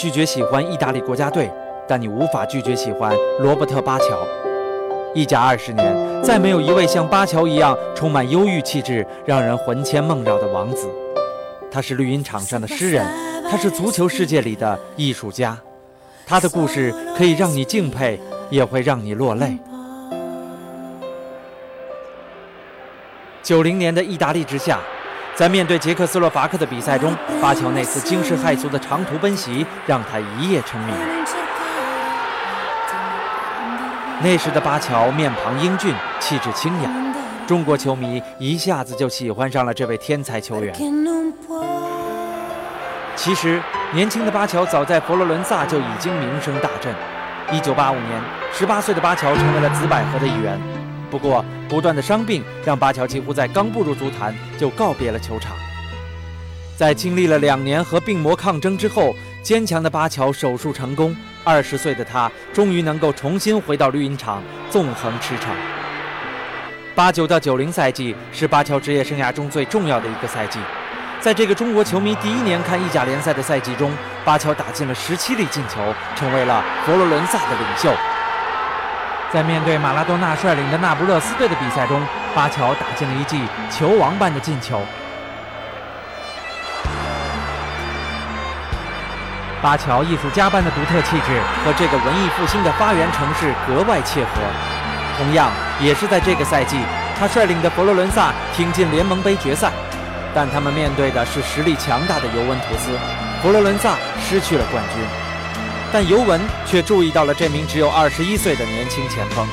拒绝喜欢意大利国家队，但你无法拒绝喜欢罗伯特·巴乔。意甲二十年，再没有一位像巴乔一样充满忧郁气质、让人魂牵梦绕的王子。他是绿茵场上的诗人，他是足球世界里的艺术家。他的故事可以让你敬佩，也会让你落泪。九零年的意大利之夏，在面对捷克斯洛伐克的比赛中，巴乔那次惊世骇俗的长途奔袭，让他一夜成名。那时的巴乔面庞英俊，气质清雅，中国球迷一下子就喜欢上了这位天才球员。其实，年轻的巴乔早在佛罗伦萨就已经名声大振。1985年，18岁的巴乔成为了紫百合的一员。不过，不断的伤病让巴乔几乎在刚步入足坛就告别了球场。在经历了两年和病魔抗争之后，坚强的巴乔手术成功。二十岁的他终于能够重新回到绿茵场纵横驰骋。八九到九零赛季是巴乔职业生涯中最重要的一个赛季，在这个中国球迷第一年看意甲联赛的赛季中，巴乔打进了十七粒进球，成为了佛罗伦萨的领袖。在面对马拉多纳率领的那不勒斯队的比赛中，巴乔打进了一记球王般的进球。巴乔艺术家般的独特气质和这个文艺复兴的发源城市格外切合。同样，也是在这个赛季，他率领的佛罗伦萨挺进联盟杯决赛，但他们面对的是实力强大的尤文图斯，佛罗伦萨失去了冠军。但尤文却注意到了这名只有二十一岁的年轻前锋。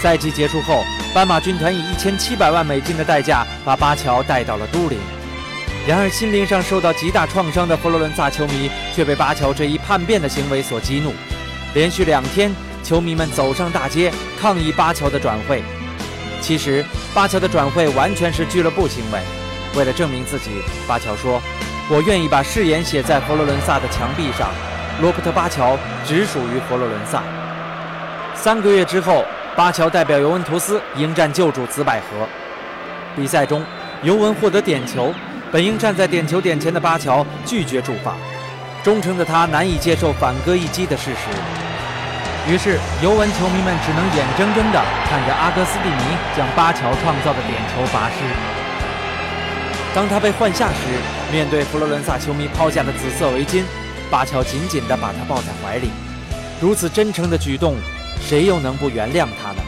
赛季结束后，斑马军团以一千七百万美金的代价把巴乔带到了都灵。然而，心灵上受到极大创伤的佛罗伦萨球迷却被巴乔这一叛变的行为所激怒。连续两天，球迷们走上大街抗议巴乔的转会。其实，巴乔的转会完全是俱乐部行为。为了证明自己，巴乔说：“我愿意把誓言写在佛罗伦萨的墙壁上。罗伯特·巴乔只属于佛罗伦萨。”三个月之后，巴乔代表尤文图斯迎战旧主紫百合。比赛中，尤文获得点球。本应站在点球点前的巴乔拒绝助罚，忠诚的他难以接受反戈一击的事实。于是，尤文球迷们只能眼睁睁地看着阿戈斯蒂尼将巴乔创造的点球罚失。当他被换下时，面对佛罗伦萨球迷抛下的紫色围巾，巴乔紧紧地把他抱在怀里。如此真诚的举动，谁又能不原谅他呢？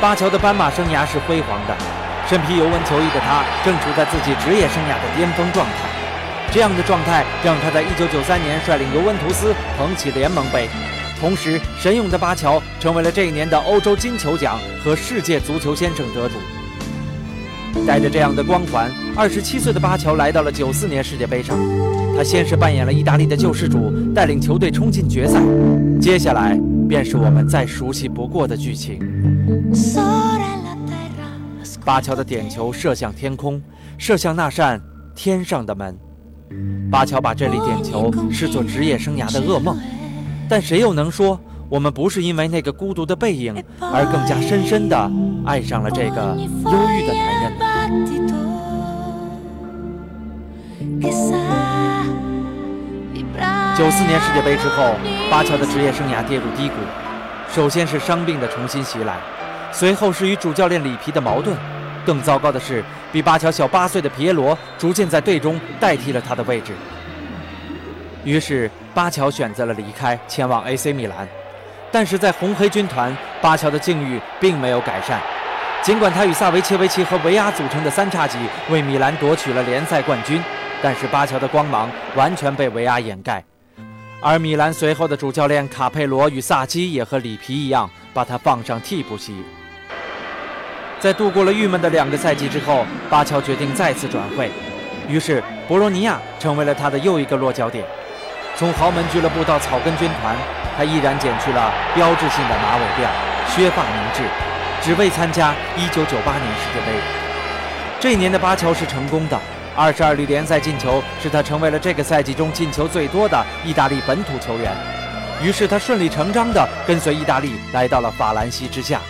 巴乔的斑马生涯是辉煌的。身披尤文球衣的他，正处在自己职业生涯的巅峰状态。这样的状态让他在1993年率领尤文图斯捧起联盟杯，同时神勇的巴乔成为了这一年的欧洲金球奖和世界足球先生得主。带着这样的光环，27岁的巴乔来到了94年世界杯上。他先是扮演了意大利的救世主，带领球队冲进决赛。接下来便是我们再熟悉不过的剧情。巴乔的点球射向天空，射向那扇天上的门。巴乔把这粒点球视作职业生涯的噩梦，但谁又能说我们不是因为那个孤独的背影而更加深深的爱上了这个忧郁的男人？九四年世界杯之后，巴乔的职业生涯跌入低谷，首先是伤病的重新袭来，随后是与主教练里皮的矛盾。更糟糕的是，比巴乔小八岁的皮耶罗逐渐在队中代替了他的位置。于是，巴乔选择了离开，前往 AC 米兰。但是在红黑军团，巴乔的境遇并没有改善。尽管他与萨维切维奇和维阿组成的三叉戟为米兰夺取了联赛冠军，但是巴乔的光芒完全被维阿掩盖。而米兰随后的主教练卡佩罗与萨基也和里皮一样，把他放上替补席。在度过了郁闷的两个赛季之后，巴乔决定再次转会，于是博洛尼亚成为了他的又一个落脚点。从豪门俱乐部到草根军团，他毅然剪去了标志性的马尾辫，削发明志，只为参加1998年世界杯。这一年的巴乔是成功的，22粒联赛进球使他成为了这个赛季中进球最多的意大利本土球员。于是他顺理成章地跟随意大利来到了法兰西之下。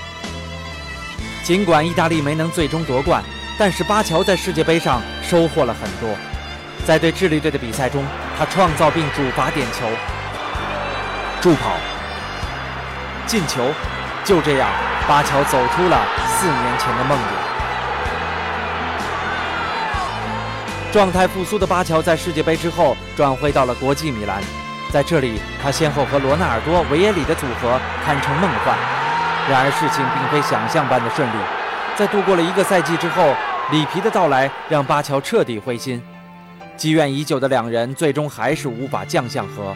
尽管意大利没能最终夺冠，但是巴乔在世界杯上收获了很多。在对智利队的比赛中，他创造并主罚点球、助跑、进球。就这样，巴乔走出了四年前的梦魇。状态复苏的巴乔在世界杯之后转会到了国际米兰，在这里，他先后和罗纳尔多、维耶里的组合堪称梦幻。然而，事情并非想象般的顺利。在度过了一个赛季之后，里皮的到来让巴乔彻底灰心。积怨已久的两人最终还是无法降相和。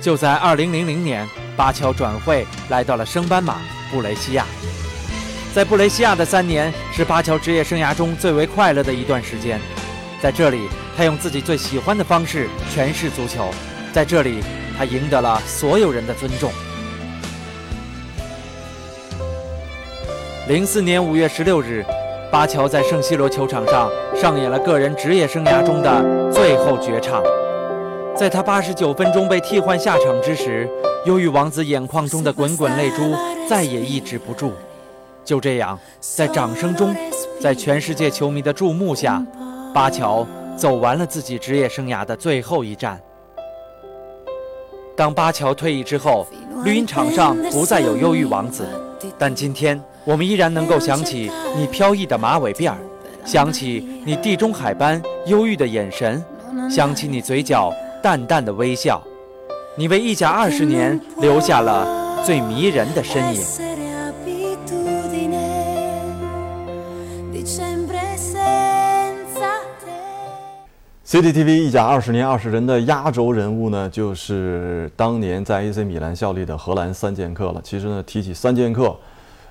就在2000年，巴乔转会来到了升班马布雷西亚。在布雷西亚的三年是巴乔职业生涯中最为快乐的一段时间。在这里，他用自己最喜欢的方式诠释足球。在这里，他赢得了所有人的尊重。零四年五月十六日，巴乔在圣西罗球场上上演了个人职业生涯中的最后绝唱。在他八十九分钟被替换下场之时，忧郁王子眼眶中的滚滚泪珠再也抑制不住。就这样，在掌声中，在全世界球迷的注目下，巴乔走完了自己职业生涯的最后一战。当巴乔退役之后，绿茵场上不再有忧郁王子，但今天。我们依然能够想起你飘逸的马尾辫儿，想起你地中海般忧郁的眼神，想起你嘴角淡淡的微笑。你为意甲二十年留下了最迷人的身影。CCTV 意甲二十年二十人的压轴人物呢，就是当年在 AC 米兰效力的荷兰三剑客了。其实呢，提起三剑客。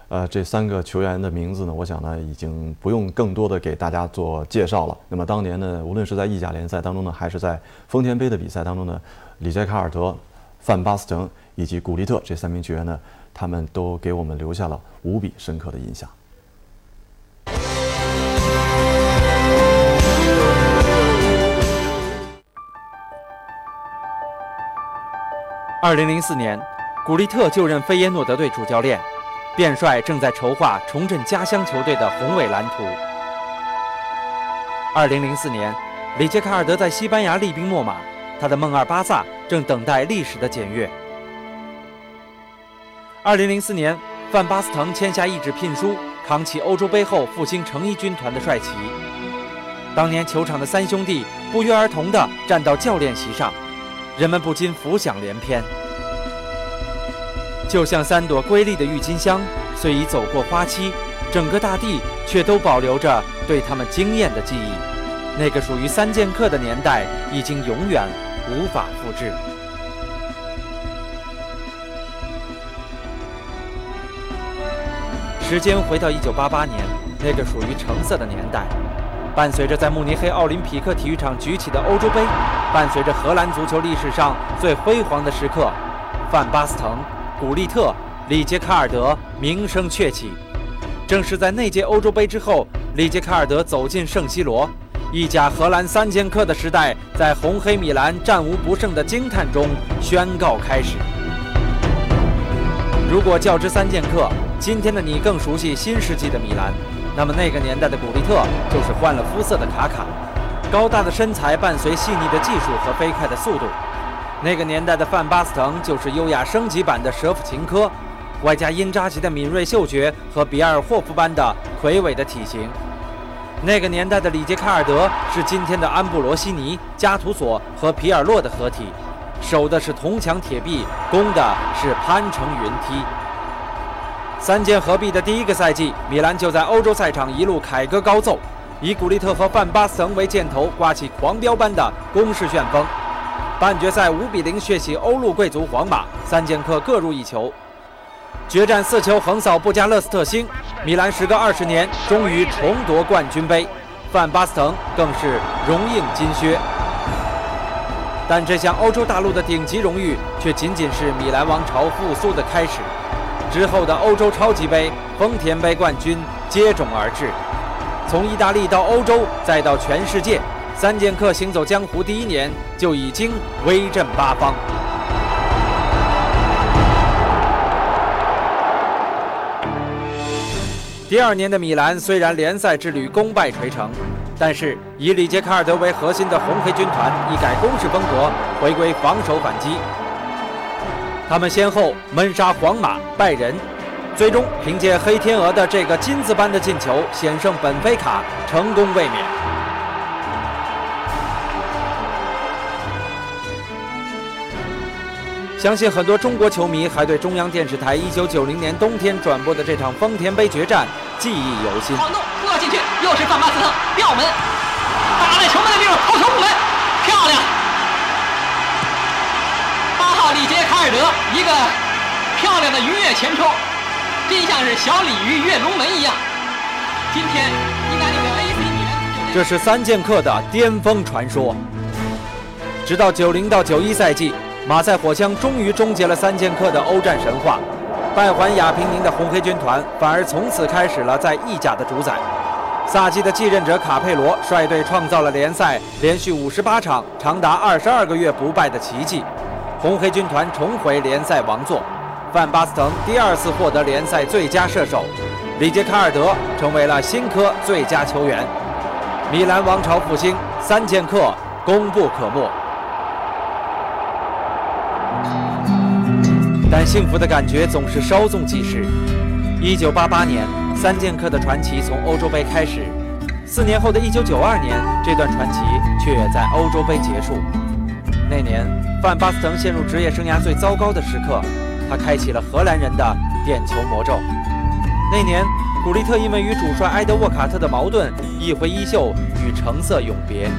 呃，这三个球员的名字呢，我想呢，已经不用更多的给大家做介绍了。那么当年呢，无论是在意甲联赛当中呢，还是在丰田杯的比赛当中呢，里杰卡尔德、范巴斯滕以及古利特这三名球员呢，他们都给我们留下了无比深刻的印象。二零零四年，古利特就任费耶诺德队主教练。卞帅正在筹划重振家乡球队的宏伟蓝图。二零零四年，里杰卡尔德在西班牙厉兵秣马，他的梦二巴萨正等待历史的检阅。二零零四年，范巴斯滕签下一纸聘书，扛起欧洲杯后复兴成衣军团的帅旗。当年球场的三兄弟不约而同地站到教练席上，人们不禁浮想联翩。就像三朵瑰丽的郁金香，虽已走过花期，整个大地却都保留着对他们惊艳的记忆。那个属于三剑客的年代，已经永远无法复制。时间回到一九八八年，那个属于橙色的年代，伴随着在慕尼黑奥林匹克体育场举起的欧洲杯，伴随着荷兰足球历史上最辉煌的时刻，范巴斯滕。古利特、里杰卡尔德名声鹊起，正是在那届欧洲杯之后，里杰卡尔德走进圣西罗，意甲荷兰三剑客的时代在红黑米兰战无不胜的惊叹中宣告开始。如果较之三剑客，今天的你更熟悉新世纪的米兰，那么那个年代的古利特就是换了肤色的卡卡，高大的身材伴随细腻的技术和飞快的速度。那个年代的范巴斯滕就是优雅升级版的舍甫琴科，外加因扎吉的敏锐嗅觉和比尔霍夫般的魁伟的体型。那个年代的里杰卡尔德是今天的安布罗西尼、加图索和皮尔洛的合体，守的是铜墙铁壁，攻的是攀成云梯。三剑合璧的第一个赛季，米兰就在欧洲赛场一路凯歌高奏，以古利特和范巴斯滕为箭头，刮起狂飙般的攻势旋风。半决赛五比零血洗欧陆贵族皇马，三剑客各入一球，决战四球横扫布加勒斯特星，米兰时隔二十年终于重夺冠军杯，范巴斯滕更是荣膺金靴。但这项欧洲大陆的顶级荣誉却仅仅是米兰王朝复苏的开始，之后的欧洲超级杯、丰田杯冠军接踵而至，从意大利到欧洲，再到全世界。三剑客行走江湖第一年就已经威震八方。第二年的米兰虽然联赛之旅功败垂成，但是以里杰卡尔德为核心的红黑军团一改攻势风格，回归防守反击。他们先后闷杀皇马、拜仁，最终凭借黑天鹅的这个金子般的进球险胜本菲卡，成功卫冕。相信很多中国球迷还对中央电视台1990年冬天转播的这场丰田杯决战记忆犹新。晃动，过进去，又是范巴斯特吊门，打在球门的地方，头球门，漂亮！八号里杰卡尔德一个漂亮的鱼跃前冲，真像是小鲤鱼跃龙门一样。今天意大利的 AC 米兰，这是三剑客的巅峰传说。直到90到91赛季。马赛火枪终于终结了三剑客的欧战神话，败还亚平宁的红黑军团反而从此开始了在意甲的主宰。萨基的继任者卡佩罗率队创造了联赛连续五十八场、长达二十二个月不败的奇迹，红黑军团重回联赛王座。范巴斯滕第二次获得联赛最佳射手，里杰卡尔德成为了新科最佳球员。米兰王朝复兴，三剑客功不可没。但幸福的感觉总是稍纵即逝。一九八八年，三剑客的传奇从欧洲杯开始；四年后的一九九二年，这段传奇却在欧洲杯结束。那年，范巴斯滕陷入职业生涯最糟糕的时刻，他开启了荷兰人的点球魔咒。那年，古利特因为与主帅埃德沃卡特的矛盾，一挥衣袖与橙色永别。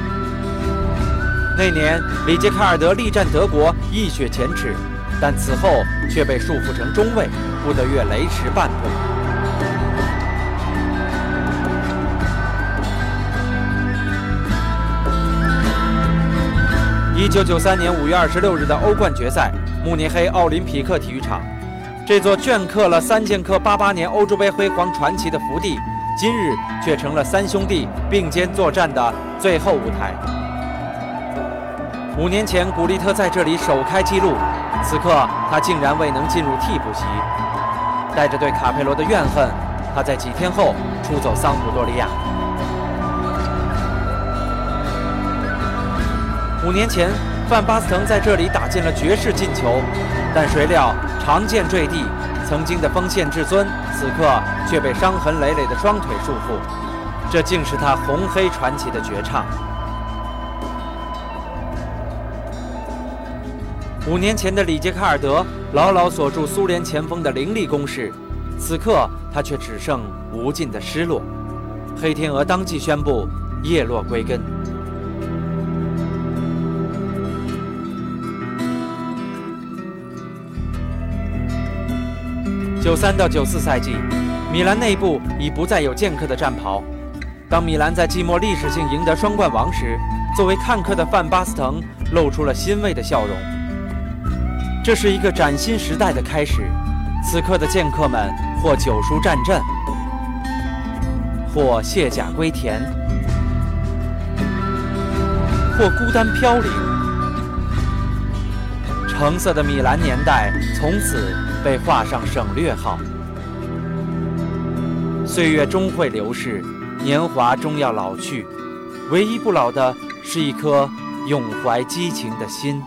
那年，里杰卡尔德力战德国，一雪前耻。但此后却被束缚成中卫，不得越雷池半步。一九九三年五月二十六日的欧冠决赛，慕尼黑奥林匹克体育场，这座镌刻了三剑客八八年欧洲杯辉煌传奇的福地，今日却成了三兄弟并肩作战的最后舞台。五年前，古利特在这里首开纪录。此刻，他竟然未能进入替补席，带着对卡佩罗的怨恨，他在几天后出走桑普多利亚。五年前，范巴斯滕在这里打进了绝世进球，但谁料长剑坠地，曾经的锋线至尊，此刻却被伤痕累累的双腿束缚，这竟是他红黑传奇的绝唱。五年前的里杰卡尔德牢牢锁住苏联前锋的凌厉攻势，此刻他却只剩无尽的失落。黑天鹅当即宣布叶落归根。九三到九四赛季，米兰内部已不再有剑客的战袍。当米兰在季末历史性赢得双冠王时，作为看客的范巴斯滕露出了欣慰的笑容。这是一个崭新时代的开始，此刻的剑客们或久疏战阵，或卸甲归田，或孤单飘零。橙色的米兰年代从此被画上省略号。岁月终会流逝，年华终要老去，唯一不老的是一颗永怀激情的心。